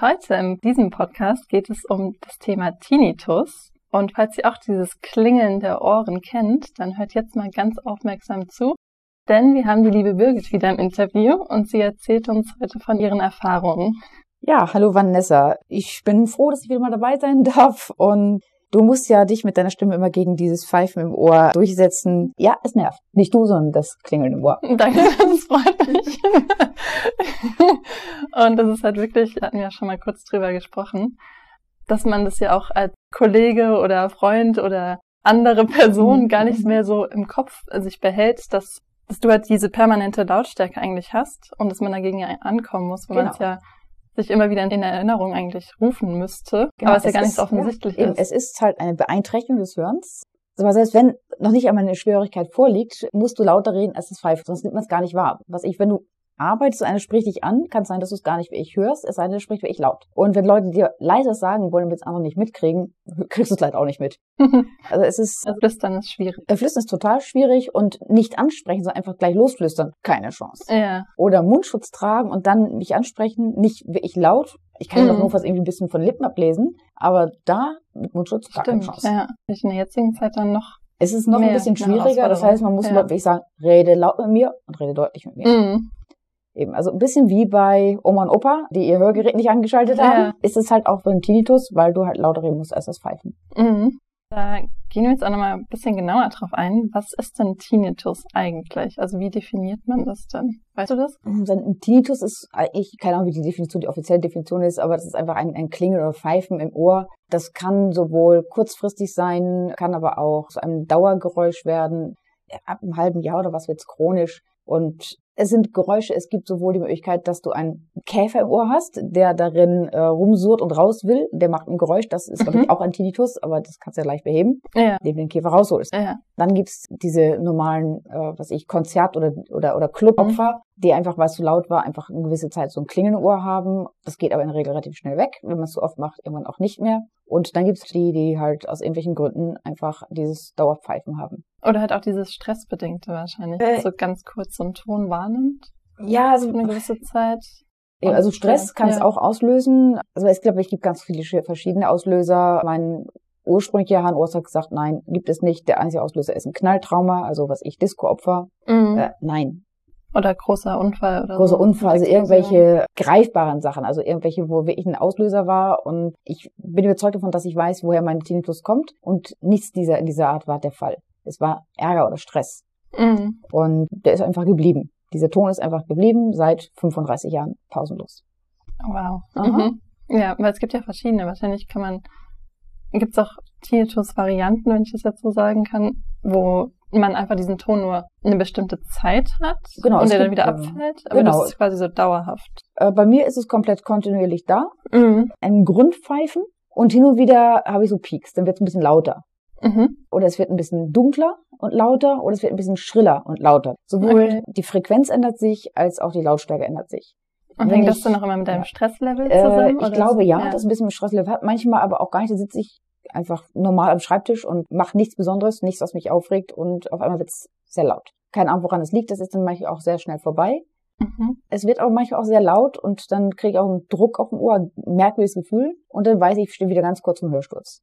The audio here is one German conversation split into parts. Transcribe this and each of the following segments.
Heute in diesem Podcast geht es um das Thema Tinnitus. Und falls ihr auch dieses Klingeln der Ohren kennt, dann hört jetzt mal ganz aufmerksam zu, denn wir haben die liebe Birgit wieder im Interview und sie erzählt uns heute von ihren Erfahrungen. Ja, hallo Vanessa. Ich bin froh, dass ich wieder mal dabei sein darf und Du musst ja dich mit deiner Stimme immer gegen dieses Pfeifen im Ohr durchsetzen. Ja, es nervt. Nicht du, sondern das Klingeln im Ohr. Danke, das freut mich. Und das ist halt wirklich, wir hatten ja schon mal kurz drüber gesprochen, dass man das ja auch als Kollege oder Freund oder andere Person gar nicht mehr so im Kopf sich behält, dass, dass du halt diese permanente Lautstärke eigentlich hast und dass man dagegen ja ankommen muss, wo genau. man es ja sich immer wieder in Erinnerung eigentlich rufen müsste, genau, aber es, ja gar nicht so offensichtlich ja, ist. Es ist halt eine Beeinträchtigung des Hörens. Aber selbst wenn noch nicht einmal eine Schwierigkeit vorliegt, musst du lauter reden als das Pfeifen, sonst nimmt man es gar nicht wahr. Was ich, wenn du arbeitest, einer spricht dich an, kann sein, dass du es gar nicht wie ich hörst, es sei denn, du sprichst wie ich laut. Und wenn Leute dir leise sagen wollen, damit es andere nicht mitkriegen, kriegst du es leider auch nicht mit. also es ist... Also flüstern ist schwierig. Äh, flüstern ist total schwierig und nicht ansprechen, sondern einfach gleich losflüstern, keine Chance. Ja. Oder Mundschutz tragen und dann nicht ansprechen, nicht wie ich laut. Ich kann mhm. doch nur was irgendwie ein bisschen von Lippen ablesen, aber da mit Mundschutz gar Stimmt, keine Chance. Ja, in der jetzigen Zeit dann noch es ist noch ein bisschen schwieriger, das heißt, man muss ja. wirklich sagen, rede laut mit mir und rede deutlich mit mir. Mhm. Eben, also ein bisschen wie bei Oma und Opa, die ihr Hörgerät nicht angeschaltet haben, ja. ist es halt auch beim Tinnitus, weil du halt lauter reden musst als das Pfeifen. Mhm. Da gehen wir jetzt auch nochmal ein bisschen genauer drauf ein. Was ist denn Tinnitus eigentlich? Also wie definiert man das denn? Weißt du das? Mhm, ein Tinnitus ist, ich keine Ahnung, wie die Definition, die offizielle Definition ist, aber das ist einfach ein, ein Klingeln oder Pfeifen im Ohr. Das kann sowohl kurzfristig sein, kann aber auch zu einem Dauergeräusch werden. Ab einem halben Jahr oder was wird's chronisch. Und es sind Geräusche, es gibt sowohl die Möglichkeit, dass du einen Käfer im Ohr hast, der darin äh, rumsurrt und raus will. Der macht ein Geräusch, das ist, mhm. glaube ich, auch ein Tinnitus, aber das kannst du ja leicht beheben, ja. indem du den Käfer rausholst. Ja. Dann gibt's diese normalen, äh, was ich, Konzert- oder, oder, oder Clubopfer, mhm. die einfach, weil es zu laut war, einfach eine gewisse Zeit so ein Klingeln im Ohr haben. Das geht aber in der Regel relativ schnell weg. Wenn man es so oft macht, irgendwann auch nicht mehr. Und dann gibt's die, die halt aus irgendwelchen Gründen einfach dieses Dauerpfeifen haben. Oder halt auch dieses Stressbedingte wahrscheinlich, äh, so ganz kurz so einen Ton wahrnimmt. Ja, also eine gewisse Zeit. Ja, also Stress kann ja. es auch auslösen. Also ich glaube, es gibt ganz viele verschiedene Auslöser. Mein ursprünglicher Harnarzt hat gesagt, nein, gibt es nicht. Der einzige Auslöser ist ein Knalltrauma, also was ich Disco-Opfer. Mhm. Äh, nein. Oder großer Unfall oder Großer so. Unfall, also irgendwelche greifbaren Sachen, also irgendwelche, wo wirklich ein Auslöser war. Und ich bin überzeugt davon, dass ich weiß, woher mein Tinnitus kommt. Und nichts dieser in dieser Art war der Fall. Es war Ärger oder Stress. Mhm. Und der ist einfach geblieben. Dieser Ton ist einfach geblieben seit 35 Jahren pausenlos. Wow. Mhm. Ja, weil es gibt ja verschiedene. Wahrscheinlich kann man, gibt es auch Tinnitus-Varianten, wenn ich das jetzt so sagen kann, wo man einfach diesen Ton nur eine bestimmte Zeit hat genau, und der dann wieder abfällt. Aber genau. das ist quasi so dauerhaft. Äh, bei mir ist es komplett kontinuierlich da. Mhm. Ein Grundpfeifen und hin und wieder habe ich so Peaks, dann wird es ein bisschen lauter. Mhm. Oder es wird ein bisschen dunkler und lauter oder es wird ein bisschen schriller und lauter. Sowohl okay. die Frequenz ändert sich, als auch die Lautstärke ändert sich. Und hängt das dann auch immer mit deinem Stresslevel zusammen? Äh, ich glaube ja, ja, dass ein bisschen mit Stresslevel hat. Manchmal aber auch gar nicht. Da sitze ich einfach normal am Schreibtisch und mache nichts Besonderes, nichts, was mich aufregt und auf einmal wird es sehr laut. Keine Ahnung, woran es liegt. Das ist dann manchmal auch sehr schnell vorbei. Mhm. Es wird aber manchmal auch sehr laut und dann kriege ich auch einen Druck auf dem Ohr, ein merkwürdiges Gefühl und dann weiß ich, ich stehe wieder ganz kurz vom Hörsturz.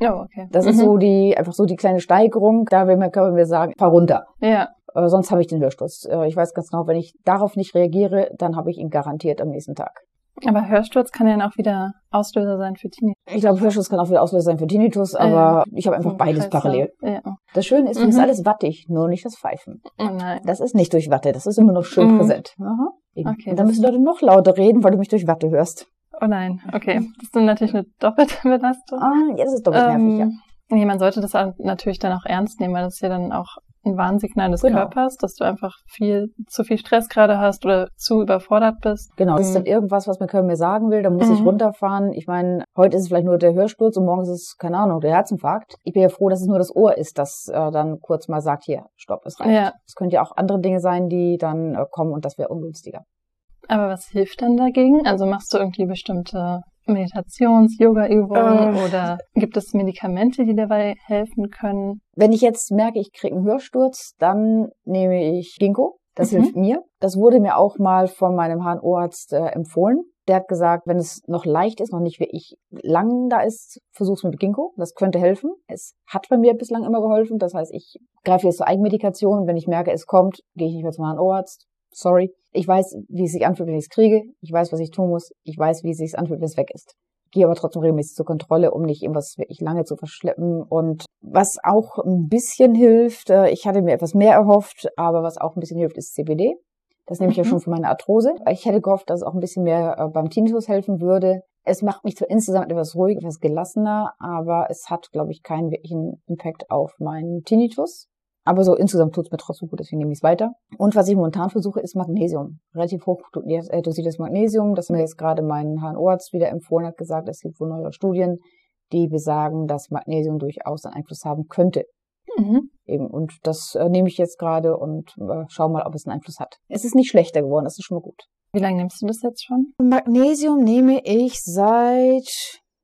Ja, okay. Das mhm. ist so die, einfach so die kleine Steigerung. Da will mein Körper mir sagen, fahr runter. Ja. Äh, sonst habe ich den Hörsturz. Äh, ich weiß ganz genau, wenn ich darauf nicht reagiere, dann habe ich ihn garantiert am nächsten Tag. Aber Hörsturz kann ja dann auch wieder Auslöser sein für Tinnitus. Ich glaube, Hörsturz kann auch wieder Auslöser sein für Tinnitus, aber ja. ich habe einfach beides parallel. Ja. Das Schöne ist, mhm. es ist alles wattig, nur nicht das Pfeifen. Oh nein. Das ist nicht durch Watte, das ist immer noch schön mhm. präsent. Aha. Okay, Und dann müssen Leute noch lauter reden, weil du mich durch Watte hörst. Oh nein, okay. Das ist dann natürlich eine doppelte Belastung. Ah, ja, das ist doppelt ähm, nervig, ja. Nee, man sollte das natürlich dann auch ernst nehmen, weil das ist ja dann auch ein Warnsignal des genau. Körpers, dass du einfach viel, zu viel Stress gerade hast oder zu überfordert bist. Genau, das ist dann irgendwas, was mein Körper mir sagen will, da muss mhm. ich runterfahren. Ich meine, heute ist es vielleicht nur der Hörsturz und morgen ist es, keine Ahnung, der Herzinfarkt. Ich bin ja froh, dass es nur das Ohr ist, das äh, dann kurz mal sagt, hier, stopp, es reicht. Ja. Es könnte ja auch andere Dinge sein, die dann äh, kommen und das wäre ungünstiger. Aber was hilft dann dagegen? Also machst du irgendwie bestimmte Meditations-, Yoga-Übungen äh, oder gibt es Medikamente, die dabei helfen können? Wenn ich jetzt merke, ich kriege einen Hörsturz, dann nehme ich Ginkgo. Das mhm. hilft mir. Das wurde mir auch mal von meinem HNO-Arzt äh, empfohlen. Der hat gesagt, wenn es noch leicht ist, noch nicht wirklich lang da ist, versuch's mit Ginkgo. Das könnte helfen. Es hat bei mir bislang immer geholfen. Das heißt, ich greife jetzt zur Eigenmedikation. Wenn ich merke, es kommt, gehe ich nicht mehr zum Ohrenarzt. Sorry. Ich weiß, wie es sich anfühlt, wenn ich es kriege. Ich weiß, was ich tun muss. Ich weiß, wie es sich anfühlt, wenn es weg ist gehe aber trotzdem regelmäßig zur Kontrolle, um nicht irgendwas wirklich lange zu verschleppen. Und was auch ein bisschen hilft, äh, ich hatte mir etwas mehr erhofft, aber was auch ein bisschen hilft, ist CBD. Das nehme ich mhm. ja schon für meine Arthrose. Ich hätte gehofft, dass es auch ein bisschen mehr äh, beim Tinnitus helfen würde. Es macht mich zwar insgesamt etwas ruhiger, etwas gelassener, aber es hat, glaube ich, keinen wirklichen Impact auf meinen Tinnitus. Aber so insgesamt tut es mir trotzdem gut, deswegen nehme ich es weiter. Und was ich momentan versuche, ist Magnesium. Relativ hoch äh, dosiertes Magnesium, das mir jetzt gerade mein HNO-Arzt wieder empfohlen hat, gesagt, es gibt wohl neue Studien, die besagen, dass Magnesium durchaus einen Einfluss haben könnte. Mhm. Eben. Und das äh, nehme ich jetzt gerade und äh, schau mal, ob es einen Einfluss hat. Es ist nicht schlechter geworden, das ist schon mal gut. Wie lange nimmst du das jetzt schon? Magnesium nehme ich seit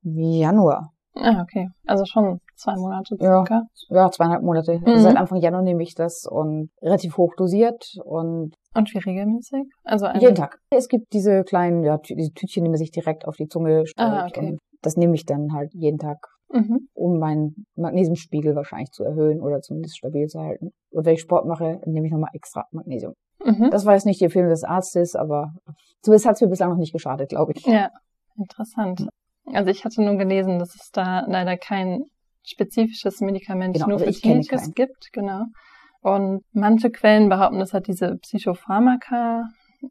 Januar. Ah, okay. Also schon zwei Monate circa. Ja, ja zweieinhalb Monate. Mhm. Seit Anfang Januar nehme ich das und relativ hoch dosiert und und wie regelmäßig? Also jeden Tag. Es gibt diese kleinen, ja, diese Tütchen, die man sich direkt auf die Zunge stellt. Ah, okay. Und das nehme ich dann halt jeden Tag, mhm. um meinen Magnesiumspiegel wahrscheinlich zu erhöhen oder zumindest stabil zu halten. Und wenn ich Sport mache, nehme ich nochmal extra Magnesium. Mhm. Das war jetzt nicht die Empfehlung des Arztes, aber zumindest hat es mir bislang noch nicht geschadet, glaube ich. Ja, interessant. Also ich hatte nur gelesen, dass es da leider kein spezifisches Medikament genau, nur also für Tinnitus gibt, genau. Und manche Quellen behaupten, dass halt diese Psychopharmaka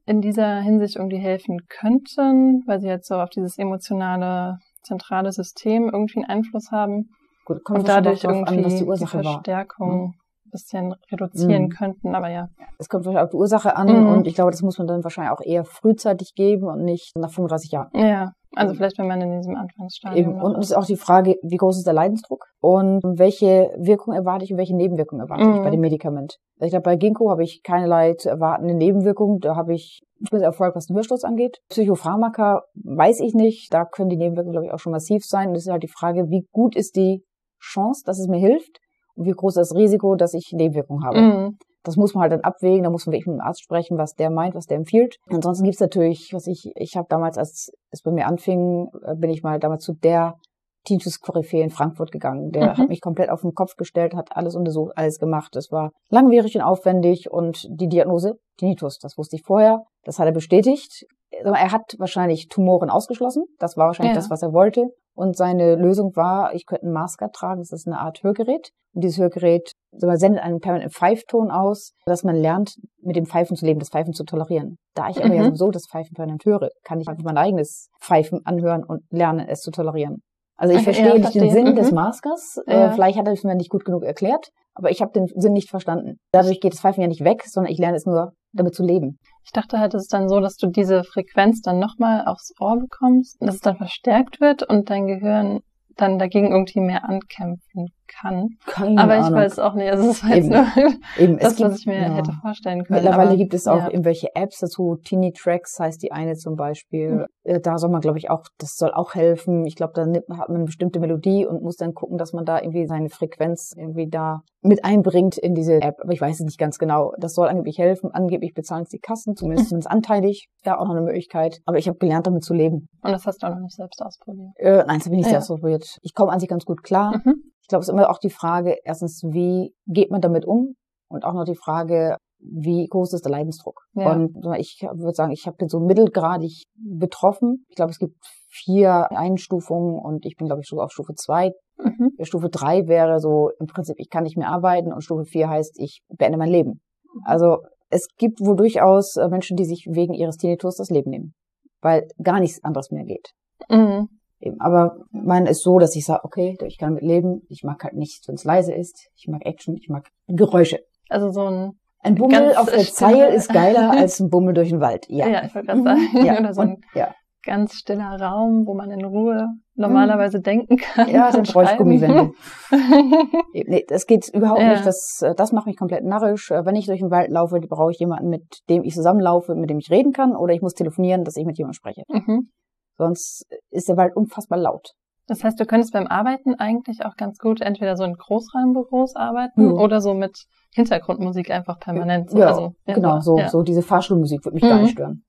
in dieser Hinsicht irgendwie helfen könnten, weil sie jetzt so auf dieses emotionale zentrale System irgendwie einen Einfluss haben Gut, und dadurch irgendwie an, die, die, Verstärkung war bisschen reduzieren mhm. könnten, aber ja. Es kommt wahrscheinlich auf die Ursache an mhm. und ich glaube, das muss man dann wahrscheinlich auch eher frühzeitig geben und nicht nach 35 Jahren. Ja, also vielleicht, wenn man in diesem Anfangsstadium. Eben. Und es ist auch die Frage, wie groß ist der Leidensdruck und welche Wirkung erwarte ich und welche Nebenwirkungen erwarte mhm. ich bei dem Medikament. Ich glaube, bei Ginkgo habe ich keinerlei zu erwartende Nebenwirkungen. Da habe ich ich bin Erfolg, was den Hörsturz angeht. Psychopharmaka weiß ich nicht. Da können die Nebenwirkungen, glaube ich, auch schon massiv sein. Und das ist halt die Frage, wie gut ist die Chance, dass es mir hilft wie groß ist das Risiko, dass ich Nebenwirkungen habe. Mhm. Das muss man halt dann abwägen, da muss man wirklich mit dem Arzt sprechen, was der meint, was der empfiehlt. Ansonsten gibt's natürlich, was ich, ich habe damals, als es bei mir anfing, äh, bin ich mal damals zu der Tinnitus-Koryphäe in Frankfurt gegangen. Der mhm. hat mich komplett auf den Kopf gestellt, hat alles untersucht, alles gemacht. Es war langwierig und aufwendig und die Diagnose Tinnitus, das wusste ich vorher. Das hat er bestätigt. Er hat wahrscheinlich Tumoren ausgeschlossen. Das war wahrscheinlich ja. das, was er wollte. Und seine Lösung war, ich könnte ein Masker tragen. Das ist eine Art Hörgerät. Und dieses Hörgerät sendet einen permanenten Pfeifton aus, dass man lernt, mit dem Pfeifen zu leben, das Pfeifen zu tolerieren. Da ich aber mhm. ja sowieso das Pfeifen permanent höre, kann ich einfach mein eigenes Pfeifen anhören und lernen, es zu tolerieren. Also ich verstehe ja, nicht den Sinn mhm. des Maskers. Äh, ja. vielleicht hat er es mir nicht gut genug erklärt, aber ich habe den Sinn nicht verstanden. Dadurch geht das Pfeifen ja nicht weg, sondern ich lerne es nur, damit zu leben. Ich dachte halt, es ist dann so, dass du diese Frequenz dann nochmal aufs Ohr bekommst, dass es dann verstärkt wird und dein Gehirn dann dagegen irgendwie mehr ankämpfen kann. Keine aber ich Ahnung. weiß auch nicht. Also es war jetzt eben, nur eben. das, gibt, was ich mir ja. hätte vorstellen können. Mittlerweile aber, gibt es auch ja. irgendwelche Apps dazu. Teeny Tracks heißt die eine zum Beispiel. Mhm. Da soll man, glaube ich, auch, das soll auch helfen. Ich glaube, da hat man eine bestimmte Melodie und muss dann gucken, dass man da irgendwie seine Frequenz irgendwie da mit einbringt in diese App. Aber ich weiß es nicht ganz genau. Das soll angeblich helfen. Angeblich bezahlen es die Kassen, zumindest mhm. anteilig. Ja, auch noch eine Möglichkeit. Aber ich habe gelernt, damit zu leben. Und das hast du auch noch nicht selbst ausprobiert? Äh, nein, das habe ich nicht ja. selbst ausprobiert. Ich komme an sich ganz gut klar. Mhm glaube, es ist immer auch die Frage, erstens, wie geht man damit um? Und auch noch die Frage, wie groß ist der Leidensdruck? Ja. Und ich würde sagen, ich bin so mittelgradig betroffen. Ich glaube, es gibt vier Einstufungen und ich bin, glaube ich, auf Stufe zwei. Mhm. Stufe drei wäre so im Prinzip, ich kann nicht mehr arbeiten und Stufe vier heißt, ich beende mein Leben. Also es gibt wohl durchaus äh, Menschen, die sich wegen ihres Tinnitus das Leben nehmen, weil gar nichts anderes mehr geht. Mhm. Aber mein ist so, dass ich sage, okay, ich kann damit leben. Ich mag halt nicht, wenn es leise ist. Ich mag Action, ich mag Geräusche. Also so ein ein Bummel auf der Zeil ist geiler als ein Bummel durch den Wald. Ja, ja ich wollte gerade sagen. Mhm. Ja. Oder so ein Und, ja. ganz stiller Raum, wo man in Ruhe normalerweise hm. denken kann. Ja, dann brauche ich Gummiwände. nee, das geht überhaupt ja. nicht. Das, das macht mich komplett narrisch. Wenn ich durch den Wald laufe, brauche ich jemanden, mit dem ich zusammenlaufe, mit dem ich reden kann, oder ich muss telefonieren, dass ich mit jemandem spreche. Mhm. Sonst ist der Wald unfassbar laut. Das heißt, du könntest beim Arbeiten eigentlich auch ganz gut entweder so in Großraumbüros arbeiten ja. oder so mit Hintergrundmusik einfach permanent. Ja, also, ja genau, so, ja. so diese Fahrstuhlmusik würde mich mhm. gar nicht stören.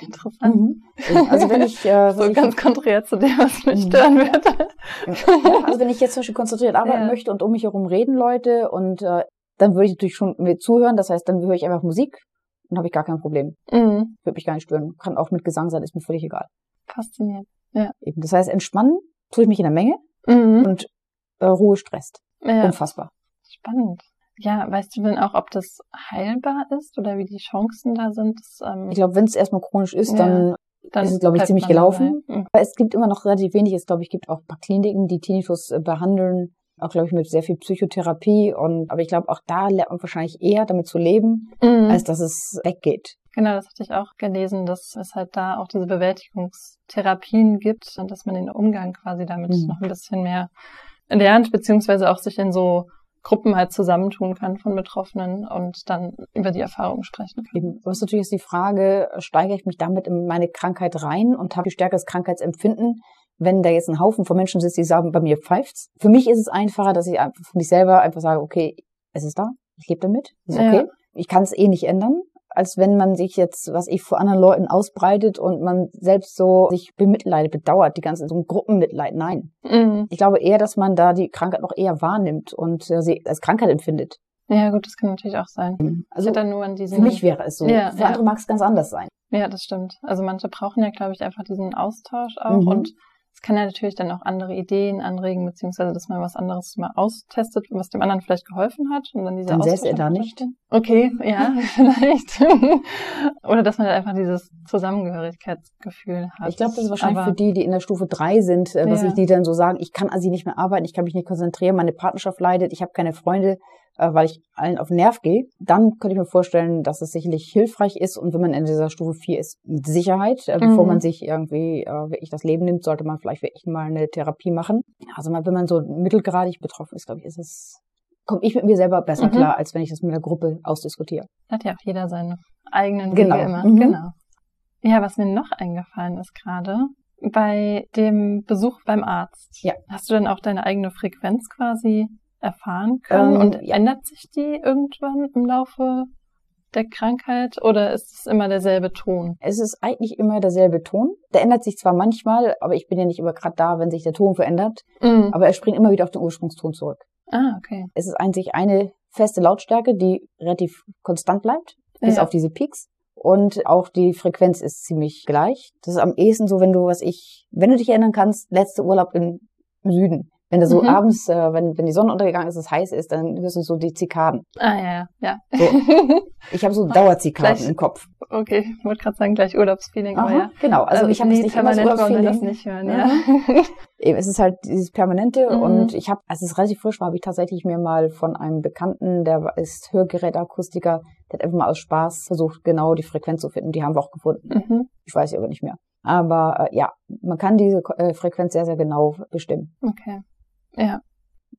Interessant. Mhm. Also wenn ich äh, so wenn ganz konträr zu dem, was mich Mhm. stören wird. ja, also wenn ich jetzt zum Beispiel konzentriert arbeiten möchte und um mich herum reden Leute und äh, dann würde ich natürlich schon mir zuhören. Das heißt, dann höre ich einfach Musik und habe ich gar kein Problem. Mhm. Würde mich gar nicht stören. Kann auch mit Gesang sein, ist mir völlig egal. Faszinierend. Eben. Das heißt, entspannen tue ich mich in der Menge Mhm. und äh, Ruhe stresst. Ja, Unfassbar. spannend. Ja, weißt du denn auch, ob das heilbar ist oder wie die Chancen da sind? Das, ähm, Ich glaube, wenn es erstmal chronisch ist, Ja. dann dann ist es, glaube ich, ziemlich gelaufen. Mhm. Aber es gibt immer noch relativ wenig. Es, glaube ich, gibt auch ein paar Kliniken, die Tinnitus äh, behandeln. Auch, glaube ich, mit sehr viel Psychotherapie. Und, aber ich glaube, auch da lernt man wahrscheinlich eher damit zu leben, Mhm. als dass es weggeht. Genau, das hatte ich auch gelesen, dass es halt da auch diese Bewältigungstherapien gibt und dass man den Umgang quasi damit Mhm. noch ein bisschen mehr lernt, beziehungsweise auch sich in so Gruppen halt zusammentun kann von Betroffenen und dann über die Erfahrungen sprechen kann. Eben. Aber es ist natürlich jetzt die Frage, steigere ich mich damit in meine Krankheit rein und habe ich stärkeres Krankheitsempfinden, wenn da jetzt ein Haufen von Menschen sitzt, die sagen, bei mir pfeift's. Für mich ist es einfacher, dass ich einfach für mich selber einfach sage, okay, es ist da, ich lebe damit, ist Ja. okay. Ich kann es eh nicht ändern, als wenn man sich jetzt, was ich vor anderen Leuten ausbreitet und man selbst so sich bemitleidet, bedauert, die ganze so ein Gruppenmitleid. Nein. Mhm. Ich glaube eher, dass man da die Krankheit noch eher wahrnimmt und äh, sie als Krankheit empfindet. Ja, gut, das kann natürlich auch sein. Also ich hatte nur an diesen. für mich wäre es so. Ja, für ja. andere mag es ganz anders sein. Ja, das stimmt. Also manche brauchen ja, glaube ich, einfach diesen Austausch auch Mhm. und es kann ja natürlich dann auch andere Ideen anregen, beziehungsweise dass man was anderes mal austestet, was dem anderen vielleicht geholfen hat und dann diese Dann Austausch er da nicht. Okay, ja, vielleicht. Oder dass man halt einfach dieses Zusammengehörigkeitsgefühl hat. Ich glaube, das ist wahrscheinlich Aber- für die, die in der Stufe drei sind, äh, was Ja. ich die dann so sagen, ich kann also nicht mehr arbeiten, ich kann mich nicht konzentrieren, meine Partnerschaft leidet, ich habe keine Freunde, weil ich allen auf den Nerv gehe. Dann könnte ich mir vorstellen, dass es sicherlich hilfreich ist und wenn man in dieser Stufe vier ist, mit Sicherheit, äh, bevor Mhm. man sich irgendwie äh, wirklich das Leben nimmt, sollte man vielleicht wirklich mal eine Therapie machen. Also mal, wenn man so mittelgradig betroffen ist, glaube ich, ist es komme ich mit mir selber besser Mhm. klar, als wenn ich das mit einer Gruppe ausdiskutiere. Hat ja auch jeder seine eigenen Genau. Wege immer. Mhm. Genau. Ja, was mir noch eingefallen ist gerade, bei dem Besuch beim Arzt, Ja. hast du denn auch deine eigene Frequenz quasi erfahren können? Ähm, und ändert sich die irgendwann im Laufe der Krankheit oder ist es immer derselbe Ton? Es ist eigentlich immer derselbe Ton. Der ändert sich zwar manchmal, aber ich bin ja nicht immer gerade da, wenn sich der Ton verändert. Mhm. Aber er springt immer wieder auf den Ursprungston zurück. Ah, okay. Es ist einzig eine feste Lautstärke, die relativ konstant bleibt, bis Ja. auf diese Peaks. Und auch die Frequenz ist ziemlich gleich. Das ist am ehesten so, wenn du, was ich, wenn du dich erinnern kannst, letzter Urlaub im Süden. Wenn da so Mhm. abends, äh, wenn, wenn die Sonne untergegangen ist, es heiß ist, dann hörst du so die Zikaden. Ah, ja, ja. So. Ich habe so Dauerzikaden Gleich- im Kopf. okay, ich wollte gerade sagen, gleich Urlaubsfeeling, Aha, ja. genau. Also Ähm, ich habe nee, nicht immer permanent wir das Feeling. nicht hören, Ja. ja. Eben, es ist halt dieses Permanente Mhm. und ich habe, als es relativ frisch war, habe ich tatsächlich mir mal von einem Bekannten, der ist Hörgeräteakustiker, der hat einfach mal aus Spaß versucht, genau die Frequenz zu finden. Die haben wir auch gefunden. mhm. Ich weiß sie aber nicht mehr. Aber äh, ja, man kann diese äh, Frequenz sehr, sehr genau bestimmen. Okay. Ja.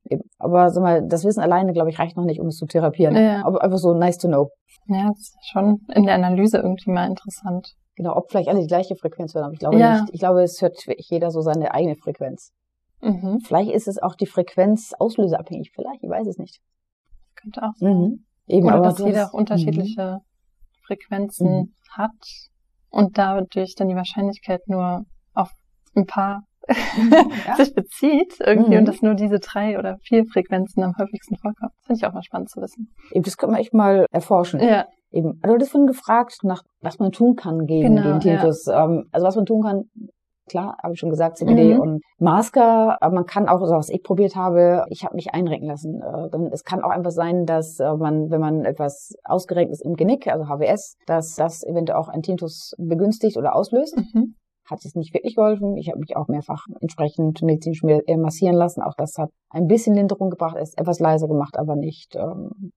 Eben. Aber sag mal, das Wissen alleine, glaube ich, reicht noch nicht, um es zu therapieren. Ja. Aber einfach so nice to know. Ja, das ist schon in der Analyse irgendwie mal interessant. Genau, ob vielleicht alle die gleiche Frequenz hören, aber ich glaube Ja. nicht. Ich glaube, es hört jeder so seine eigene Frequenz. Mhm. Vielleicht ist es auch die Frequenz auslöseabhängig. Vielleicht, ich weiß es nicht. Könnte auch sein. Mhm. Eben, Oder aber dass jeder auch unterschiedliche Frequenzen Mhm. hat und dadurch dann die Wahrscheinlichkeit nur auf ein paar Ja. sich bezieht irgendwie Mhm. und dass nur diese drei oder vier Frequenzen am häufigsten vorkommen. Das finde ich auch mal spannend zu wissen. Eben, das können wir echt mal erforschen. Ja, Eben. Also du vorhin gefragt, nach was man tun kann gegen Genau, den Tinnitus. Ähm, also was man tun kann, klar, habe ich schon gesagt, CBD Mhm. und Masker. Aber man kann auch, also was ich probiert habe, ich habe mich einrenken lassen. Äh, dann, es kann auch einfach sein, dass äh, man, wenn man etwas ausgerenkt ist im Genick, also HWS, dass das eventuell auch ein Tinnitus begünstigt oder auslöst. mhm. Hat es nicht wirklich geholfen. Ich habe mich auch mehrfach entsprechend medizinisch äh, massieren lassen. Auch das hat ein bisschen Linderung gebracht, ist etwas leiser gemacht, aber nicht ähm,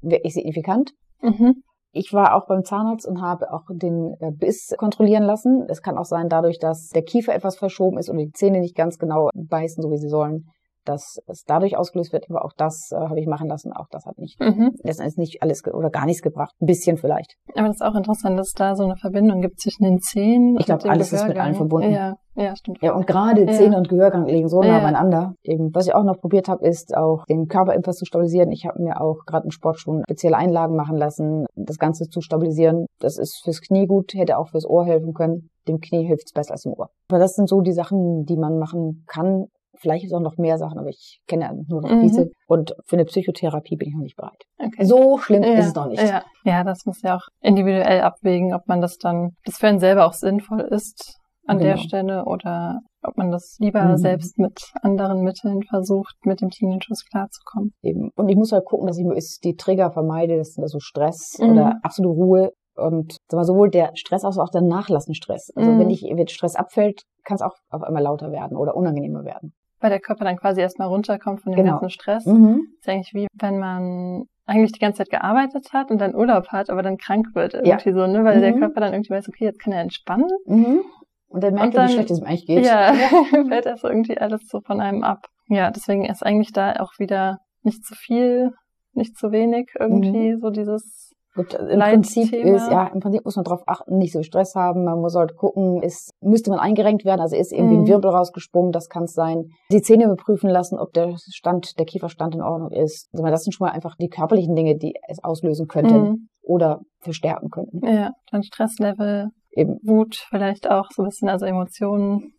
wirklich signifikant. Mhm. Ich war auch beim Zahnarzt und habe auch den äh, Biss kontrollieren lassen. Es kann auch sein, dadurch, dass der Kiefer etwas verschoben ist oder die Zähne nicht ganz genau beißen, so wie sie sollen, dass es dadurch ausgelöst wird, aber auch das äh, habe ich machen lassen, auch das hat nicht, Mhm. das ist nicht alles oder gar nichts gebracht, ein bisschen vielleicht. Aber das ist auch interessant, dass es da so eine Verbindung gibt zwischen den Zähnen. Ich glaub, und dem alles ist mit Gehörgang. allem verbunden. Ja, ja, stimmt. Ja, und gerade Ja. Zähne und Gehörgang liegen so nah Ja. beieinander. Eben, was ich auch noch probiert habe, ist auch den Körper etwas zu stabilisieren. Ich habe mir auch gerade in Sportschuhen spezielle Einlagen machen lassen, das Ganze zu stabilisieren. Das ist fürs Knie gut, hätte auch fürs Ohr helfen können. Dem Knie hilft es besser als dem Ohr. Aber das sind so die Sachen, die man machen kann. Vielleicht ist auch noch mehr Sachen, aber ich kenne ja nur noch Mhm. diese. Und für eine Psychotherapie bin ich noch nicht bereit. Okay. So schlimm ja, ist es noch nicht. Ja. ja, das muss ja auch individuell abwägen, ob man das dann, das für einen selber auch sinnvoll ist an der Genau. Stelle oder ob man das lieber Mhm. selbst mit anderen Mitteln versucht, mit dem Tinnitus klarzukommen. Eben. Und ich muss halt gucken, dass ich die Trigger vermeide, das sind also Stress Mhm. oder absolute Ruhe und sag mal, sowohl der Stress als auch der Nachlassenstress. Also Mhm. wenn ich, wenn Stress abfällt, kann es auch auf einmal lauter werden oder unangenehmer werden. Weil der Körper dann quasi erstmal runterkommt von dem Genau. ganzen Stress. Mhm. Das ist eigentlich wie wenn man eigentlich die ganze Zeit gearbeitet hat und dann Urlaub hat, aber dann krank wird irgendwie so, ne? Weil der Mhm. Körper dann irgendwie weiß, okay, jetzt kann er entspannen. Mhm. Und dann merkt Und er, wie schlecht es ihm eigentlich geht. Ja, fällt das irgendwie alles so von einem ab. Ja, deswegen ist eigentlich da auch wieder nicht zu viel, nicht zu wenig irgendwie Mhm. so dieses Gut, im. Prinzip ist, ja, im Prinzip muss man darauf achten, nicht so Stress haben. Man muss halt gucken, ist, müsste man eingerenkt werden, also ist irgendwie Mhm. ein Wirbel rausgesprungen, das kann es sein. Die Zähne überprüfen lassen, ob der Stand, der Kieferstand in Ordnung ist. Also das sind schon mal einfach die körperlichen Dinge, die es auslösen könnten Mhm. oder verstärken könnten. Ja, dann Stresslevel, Eben. Wut vielleicht auch so ein bisschen, also Emotionen.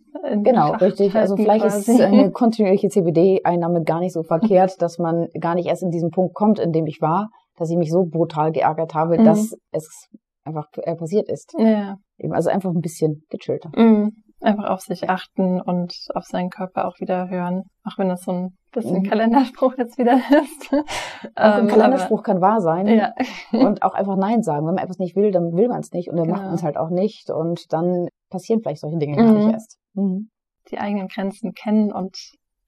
Genau, richtig. Also vielleicht quasi. ist eine kontinuierliche CBD-Einnahme gar nicht so verkehrt, dass man gar nicht erst in diesen Punkt kommt, in dem ich war, dass ich mich so brutal geärgert habe, Mhm. dass es einfach äh, passiert ist. Ja, Eben, also einfach ein bisschen gechillter. mhm. einfach auf sich achten und auf seinen Körper auch wieder hören, auch wenn das so ein bisschen Mhm. Kalenderspruch jetzt wieder ist. Auch ein Ähm, Kalenderspruch kann wahr sein. aber- Ja, Und auch einfach Nein sagen. Wenn man etwas nicht will, dann will man es nicht und dann macht Genau. man es halt auch nicht und dann passieren vielleicht solche Dinge gar Mhm. nicht erst. Mhm. die eigenen Grenzen kennen und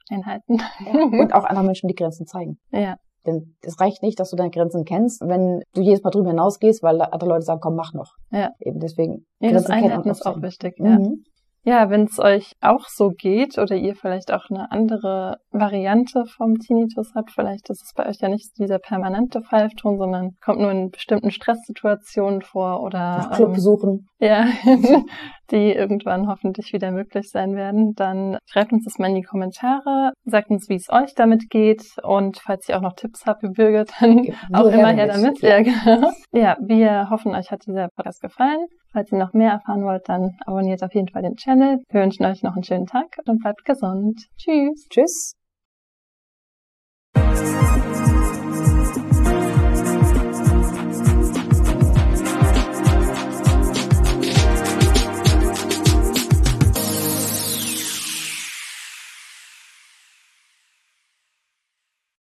einhalten. Und auch anderen Menschen die Grenzen zeigen. ja, Denn es reicht nicht, dass du deine Grenzen kennst, wenn du jedes Mal drüber hinausgehst, weil andere Leute sagen, komm, mach noch. Ja. Eben deswegen. ja das Grenzen kennen Einhalten ist auch wichtig. Ja. Mhm. Ja, wenn es euch auch so geht oder ihr vielleicht auch eine andere Variante vom Tinnitus habt, vielleicht ist es bei euch ja nicht dieser permanente Pfeifton, sondern kommt nur in bestimmten Stresssituationen vor oder Nach Club ähm, ja, die irgendwann hoffentlich wieder möglich sein werden, dann schreibt uns das mal in die Kommentare, sagt uns, wie es euch damit geht und falls ihr auch noch Tipps habt, wie Birgit, dann auch Nur immer her damit. damit. Ja, genau. Ja, wir hoffen, euch hat dieser Podcast gefallen. Falls ihr noch mehr erfahren wollt, dann abonniert auf jeden Fall den Channel. Wir wünschen euch noch einen schönen Tag und bleibt gesund. Tschüss. Tschüss.